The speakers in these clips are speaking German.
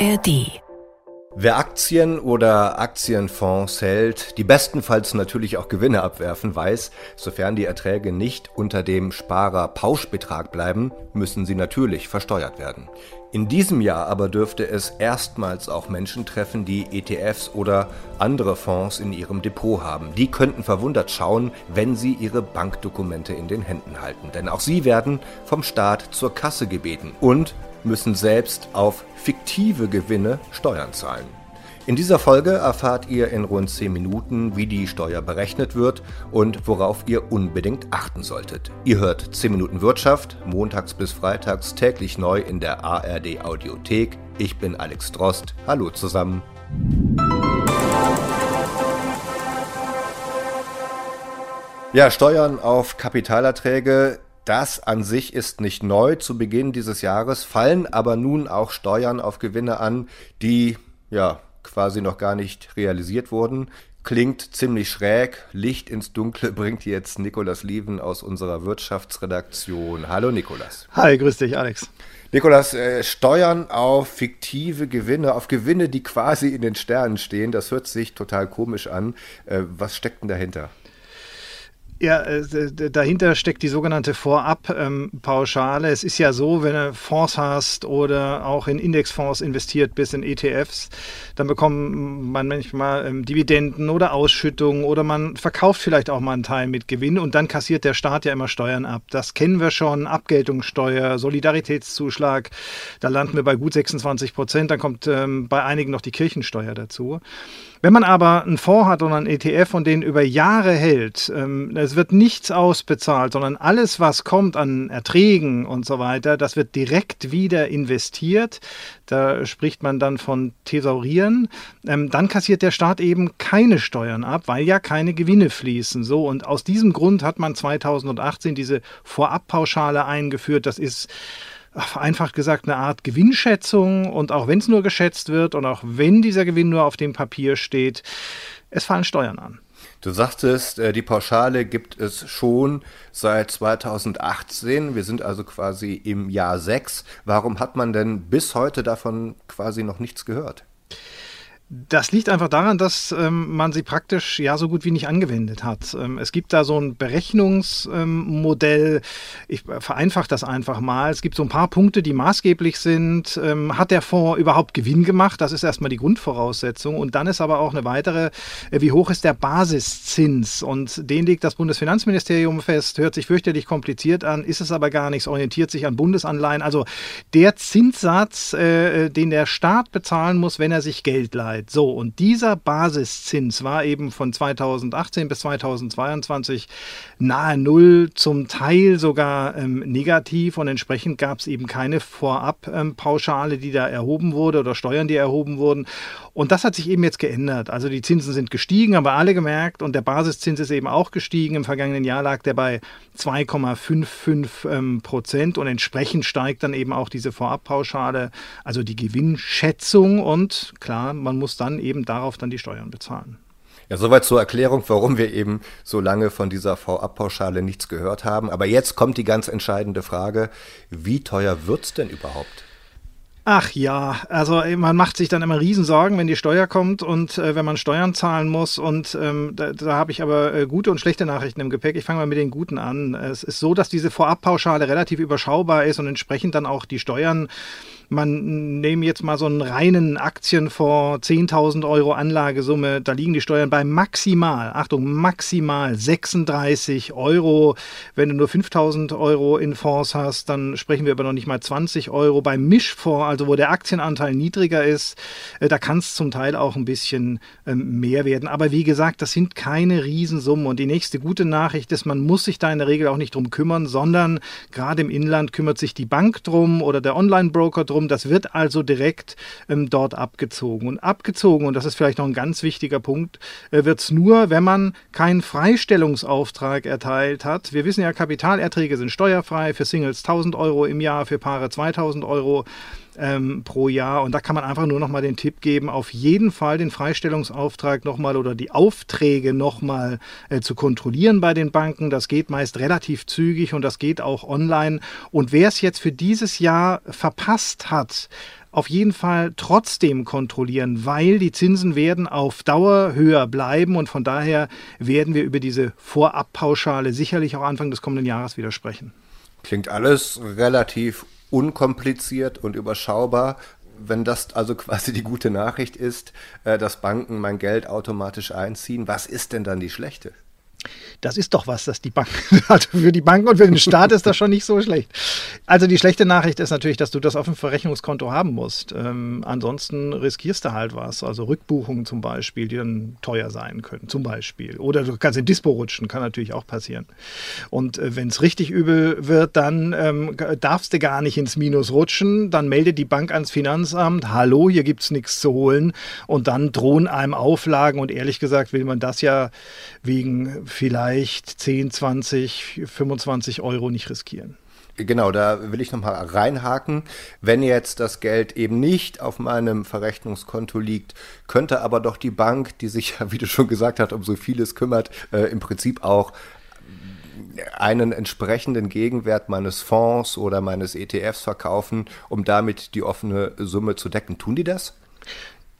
ARD Wer Aktien oder Aktienfonds hält, die bestenfalls natürlich auch Gewinne abwerfen, weiß, sofern die Erträge nicht unter dem Sparer-Pauschbetrag bleiben, müssen sie natürlich versteuert werden. In diesem Jahr aber dürfte es erstmals auch Menschen treffen, die ETFs oder andere Fonds in ihrem Depot haben. Die könnten verwundert schauen, wenn sie ihre Bankdokumente in den Händen halten. Denn auch sie werden vom Staat zur Kasse gebeten und müssen selbst auf fiktive Gewinne Steuern zahlen. In dieser Folge erfahrt ihr in rund 10 Minuten, wie die Steuer berechnet wird und worauf ihr unbedingt achten solltet. Ihr hört 10 Minuten Wirtschaft, montags bis freitags täglich neu in der ARD Audiothek. Ich bin Alex Drost. Hallo zusammen. Ja, Steuern auf Kapitalerträge das an sich ist nicht neu. Zu Beginn dieses Jahres fallen aber nun auch Steuern auf Gewinne an, die ja quasi noch gar nicht realisiert wurden. Klingt ziemlich schräg. Licht ins Dunkle bringt jetzt Nikolas Lieven aus unserer Wirtschaftsredaktion. Hallo Nikolas. Hi, grüß dich, Alex. Nikolas, äh, Steuern auf fiktive Gewinne, auf Gewinne, die quasi in den Sternen stehen, das hört sich total komisch an. Äh, was steckt denn dahinter? Ja, äh, dahinter steckt die sogenannte Vorab-Pauschale. es ist ja so, wenn du Fonds hast oder auch in Indexfonds investiert bist, in ETFs, dann bekommt man manchmal ähm, Dividenden oder Ausschüttungen oder man verkauft vielleicht auch mal einen Teil mit Gewinn und dann kassiert der Staat ja immer Steuern ab. Das kennen wir schon, Abgeltungssteuer, Solidaritätszuschlag, da landen wir bei gut 26 Prozent, dann kommt ähm, bei einigen noch die Kirchensteuer dazu. Wenn man aber einen Fonds hat oder einen ETF und den über Jahre hält, ähm, es wird nichts ausbezahlt, sondern alles, was kommt an Erträgen und so weiter, das wird direkt wieder investiert. Da spricht man dann von Thesaurieren. Ähm, dann kassiert der Staat eben keine Steuern ab, weil ja keine Gewinne fließen. So und aus diesem Grund hat man 2018 diese Vorabpauschale eingeführt. Das ist vereinfacht gesagt eine Art Gewinnschätzung und auch wenn es nur geschätzt wird und auch wenn dieser Gewinn nur auf dem Papier steht, es fallen Steuern an. Du sagtest, äh, die Pauschale gibt es schon seit 2018. Wir sind also quasi im Jahr 6. Warum hat man denn bis heute davon quasi noch nichts gehört? Das liegt einfach daran, dass ähm, man sie praktisch ja so gut wie nicht angewendet hat. Ähm, es gibt da so ein Berechnungsmodell. Ähm, ich vereinfache das einfach mal. Es gibt so ein paar Punkte, die maßgeblich sind. Ähm, hat der Fonds überhaupt Gewinn gemacht? Das ist erstmal die Grundvoraussetzung. Und dann ist aber auch eine weitere, äh, wie hoch ist der Basiszins? Und den legt das Bundesfinanzministerium fest. Hört sich fürchterlich kompliziert an, ist es aber gar nichts, orientiert sich an Bundesanleihen. Also der Zinssatz, äh, den der Staat bezahlen muss, wenn er sich Geld leiht. Zeit. So, und dieser Basiszins war eben von 2018 bis 2022 nahe Null, zum Teil sogar ähm, negativ und entsprechend gab es eben keine Vorabpauschale, ähm, die da erhoben wurde oder Steuern, die erhoben wurden. Und das hat sich eben jetzt geändert. Also die Zinsen sind gestiegen, haben wir alle gemerkt und der Basiszins ist eben auch gestiegen. Im vergangenen Jahr lag der bei 2,55 ähm, Prozent und entsprechend steigt dann eben auch diese Vorabpauschale, also die Gewinnschätzung und klar, man muss dann eben darauf dann die Steuern bezahlen. Ja, soweit zur Erklärung, warum wir eben so lange von dieser Vorabpauschale nichts gehört haben. Aber jetzt kommt die ganz entscheidende Frage, wie teuer wird es denn überhaupt? Ach ja, also äh, man macht sich dann immer Riesensorgen, wenn die Steuer kommt und äh, wenn man Steuern zahlen muss. Und ähm, da, da habe ich aber äh, gute und schlechte Nachrichten im Gepäck. Ich fange mal mit den guten an. Es ist so, dass diese Vorabpauschale relativ überschaubar ist und entsprechend dann auch die Steuern man nehme jetzt mal so einen reinen Aktienfonds, 10.000 Euro Anlagesumme, da liegen die Steuern bei maximal, Achtung, maximal 36 Euro. Wenn du nur 5.000 Euro in Fonds hast, dann sprechen wir aber noch nicht mal 20 Euro. Beim Mischfonds, also wo der Aktienanteil niedriger ist, äh, da kann es zum Teil auch ein bisschen ähm, mehr werden. Aber wie gesagt, das sind keine Riesensummen. Und die nächste gute Nachricht ist, man muss sich da in der Regel auch nicht drum kümmern, sondern gerade im Inland kümmert sich die Bank drum oder der Online-Broker drum. Das wird also direkt ähm, dort abgezogen. Und abgezogen, und das ist vielleicht noch ein ganz wichtiger Punkt, äh, wird es nur, wenn man keinen Freistellungsauftrag erteilt hat. Wir wissen ja, Kapitalerträge sind steuerfrei für Singles 1000 Euro im Jahr, für Paare 2000 Euro ähm, pro Jahr. Und da kann man einfach nur noch mal den Tipp geben, auf jeden Fall den Freistellungsauftrag nochmal oder die Aufträge nochmal äh, zu kontrollieren bei den Banken. Das geht meist relativ zügig und das geht auch online. Und wer es jetzt für dieses Jahr verpasst hat, auf jeden Fall trotzdem kontrollieren, weil die Zinsen werden auf Dauer höher bleiben und von daher werden wir über diese Vorabpauschale sicherlich auch Anfang des kommenden Jahres wieder sprechen. Klingt alles relativ unkompliziert und überschaubar. Wenn das also quasi die gute Nachricht ist, äh, dass Banken mein Geld automatisch einziehen, was ist denn dann die schlechte? Das ist doch was, dass die Bank, also für die Banken und für den Staat ist das schon nicht so schlecht. Also die schlechte Nachricht ist natürlich, dass du das auf dem Verrechnungskonto haben musst. Ähm, ansonsten riskierst du halt was. Also Rückbuchungen zum Beispiel, die dann teuer sein können, zum Beispiel. Oder du kannst in Dispo rutschen, kann natürlich auch passieren. Und äh, wenn es richtig übel wird, dann ähm, darfst du gar nicht ins Minus rutschen. Dann meldet die Bank ans Finanzamt, hallo, hier gibt es nichts zu holen. Und dann drohen einem Auflagen. Und ehrlich gesagt will man das ja wegen vielleicht 10, 20, 25 Euro nicht riskieren. Genau, da will ich nochmal reinhaken. Wenn jetzt das Geld eben nicht auf meinem Verrechnungskonto liegt, könnte aber doch die Bank, die sich ja, wie du schon gesagt hast, um so vieles kümmert, äh, im Prinzip auch einen entsprechenden Gegenwert meines Fonds oder meines ETFs verkaufen, um damit die offene Summe zu decken. Tun die das?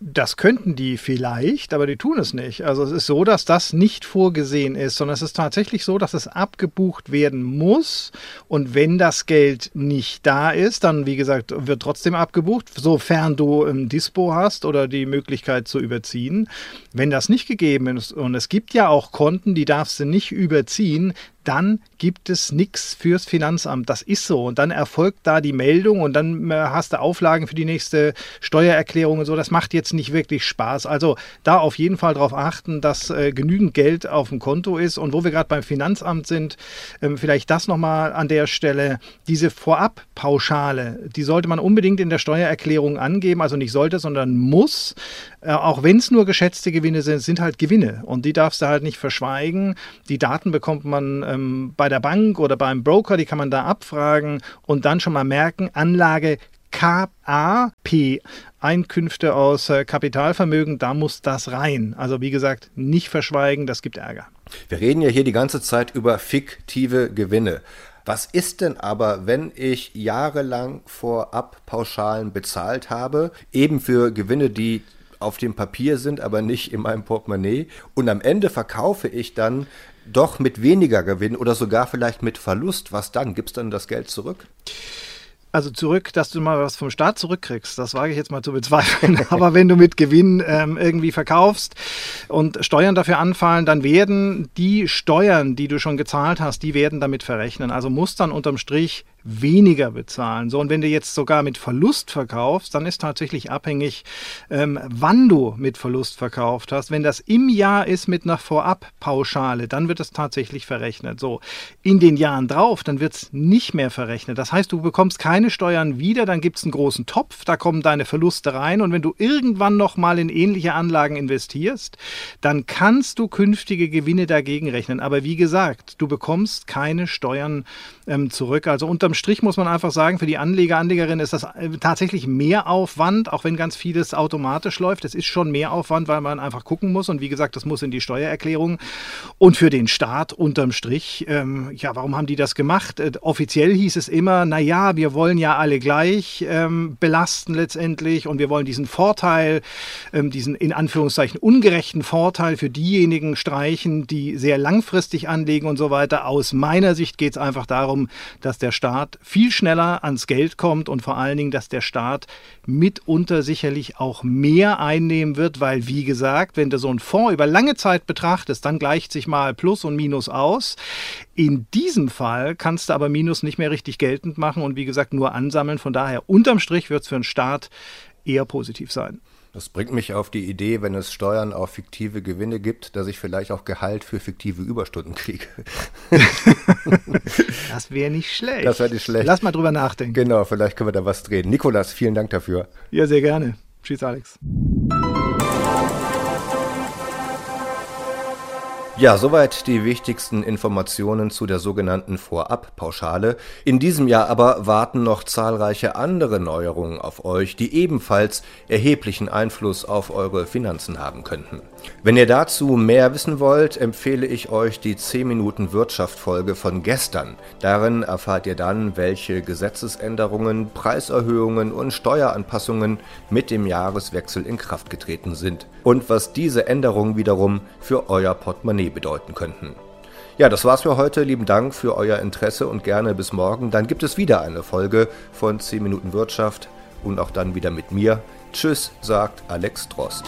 Das könnten die vielleicht, aber die tun es nicht. Also es ist so, dass das nicht vorgesehen ist, sondern es ist tatsächlich so, dass es abgebucht werden muss. Und wenn das Geld nicht da ist, dann, wie gesagt, wird trotzdem abgebucht, sofern du ein Dispo hast oder die Möglichkeit zu überziehen. Wenn das nicht gegeben ist, und es gibt ja auch Konten, die darfst du nicht überziehen, dann gibt es nichts fürs Finanzamt. Das ist so. Und dann erfolgt da die Meldung und dann äh, hast du Auflagen für die nächste Steuererklärung und so. Das macht jetzt nicht wirklich Spaß. Also da auf jeden Fall darauf achten, dass äh, genügend Geld auf dem Konto ist. Und wo wir gerade beim Finanzamt sind, ähm, vielleicht das nochmal an der Stelle. Diese Vorabpauschale, die sollte man unbedingt in der Steuererklärung angeben. Also nicht sollte, sondern muss. Äh, auch wenn es nur geschätzte Gewinne sind, sind halt Gewinne. Und die darfst du halt nicht verschweigen. Die Daten bekommt man ähm, bei der Bank oder beim Broker, die kann man da abfragen und dann schon mal merken, Anlage KAP, Einkünfte aus äh, Kapitalvermögen, da muss das rein. Also wie gesagt, nicht verschweigen, das gibt Ärger. Wir reden ja hier die ganze Zeit über fiktive Gewinne. Was ist denn aber, wenn ich jahrelang vorab Pauschalen bezahlt habe, eben für Gewinne, die auf dem Papier sind, aber nicht in meinem Portemonnaie. Und am Ende verkaufe ich dann doch mit weniger Gewinn oder sogar vielleicht mit Verlust. Was dann? Gibt es dann das Geld zurück? Also zurück, dass du mal was vom Staat zurückkriegst, das wage ich jetzt mal zu bezweifeln. Aber wenn du mit Gewinn ähm, irgendwie verkaufst und Steuern dafür anfallen, dann werden die Steuern, die du schon gezahlt hast, die werden damit verrechnen. Also muss dann unterm Strich weniger bezahlen. So, und wenn du jetzt sogar mit Verlust verkaufst, dann ist tatsächlich abhängig, ähm, wann du mit Verlust verkauft hast. Wenn das im Jahr ist mit einer Vorabpauschale, dann wird es tatsächlich verrechnet. So, in den Jahren drauf, dann wird es nicht mehr verrechnet. Das heißt, du bekommst keine Steuern wieder, dann gibt es einen großen Topf, da kommen deine Verluste rein und wenn du irgendwann nochmal in ähnliche Anlagen investierst, dann kannst du künftige Gewinne dagegen rechnen. Aber wie gesagt, du bekommst keine Steuern ähm, zurück. Also unterm Strich muss man einfach sagen, für die Anleger, Anlegerinnen ist das äh, tatsächlich mehr Aufwand, auch wenn ganz vieles automatisch läuft. Es ist schon mehr Aufwand, weil man einfach gucken muss. Und wie gesagt, das muss in die Steuererklärung. Und für den Staat unterm Strich, ähm, ja, warum haben die das gemacht? Äh, offiziell hieß es immer, naja, wir wollen ja alle gleich ähm, belasten letztendlich und wir wollen diesen Vorteil, ähm, diesen in Anführungszeichen ungerechten Vorteil für diejenigen streichen, die sehr langfristig anlegen und so weiter. Aus meiner Sicht geht es einfach darum, dass der Staat Staat viel schneller ans Geld kommt und vor allen Dingen, dass der Staat mitunter sicherlich auch mehr einnehmen wird, weil, wie gesagt, wenn du so einen Fonds über lange Zeit betrachtest, dann gleicht sich mal Plus und Minus aus. In diesem Fall kannst du aber Minus nicht mehr richtig geltend machen und wie gesagt nur ansammeln. Von daher, unterm Strich wird es für den Staat eher positiv sein. Das bringt mich auf die Idee, wenn es Steuern auf fiktive Gewinne gibt, dass ich vielleicht auch Gehalt für fiktive Überstunden kriege. das wäre nicht schlecht. Das wäre nicht schlecht. Lass mal drüber nachdenken. Genau, vielleicht können wir da was drehen. Nikolas, vielen Dank dafür. Ja, sehr gerne. Tschüss, Alex. Ja, soweit die wichtigsten Informationen zu der sogenannten Vorabpauschale. In diesem Jahr aber warten noch zahlreiche andere Neuerungen auf euch, die ebenfalls erheblichen Einfluss auf eure Finanzen haben könnten. Wenn ihr dazu mehr wissen wollt, empfehle ich euch die 10 Minuten Wirtschaft Folge von gestern. Darin erfahrt ihr dann, welche Gesetzesänderungen, Preiserhöhungen und Steueranpassungen mit dem Jahreswechsel in Kraft getreten sind und was diese Änderungen wiederum für euer Portemonnaie bedeuten könnten. Ja, das war's für heute. Lieben Dank für euer Interesse und gerne bis morgen. Dann gibt es wieder eine Folge von 10 Minuten Wirtschaft und auch dann wieder mit mir. Tschüss, sagt Alex Drost.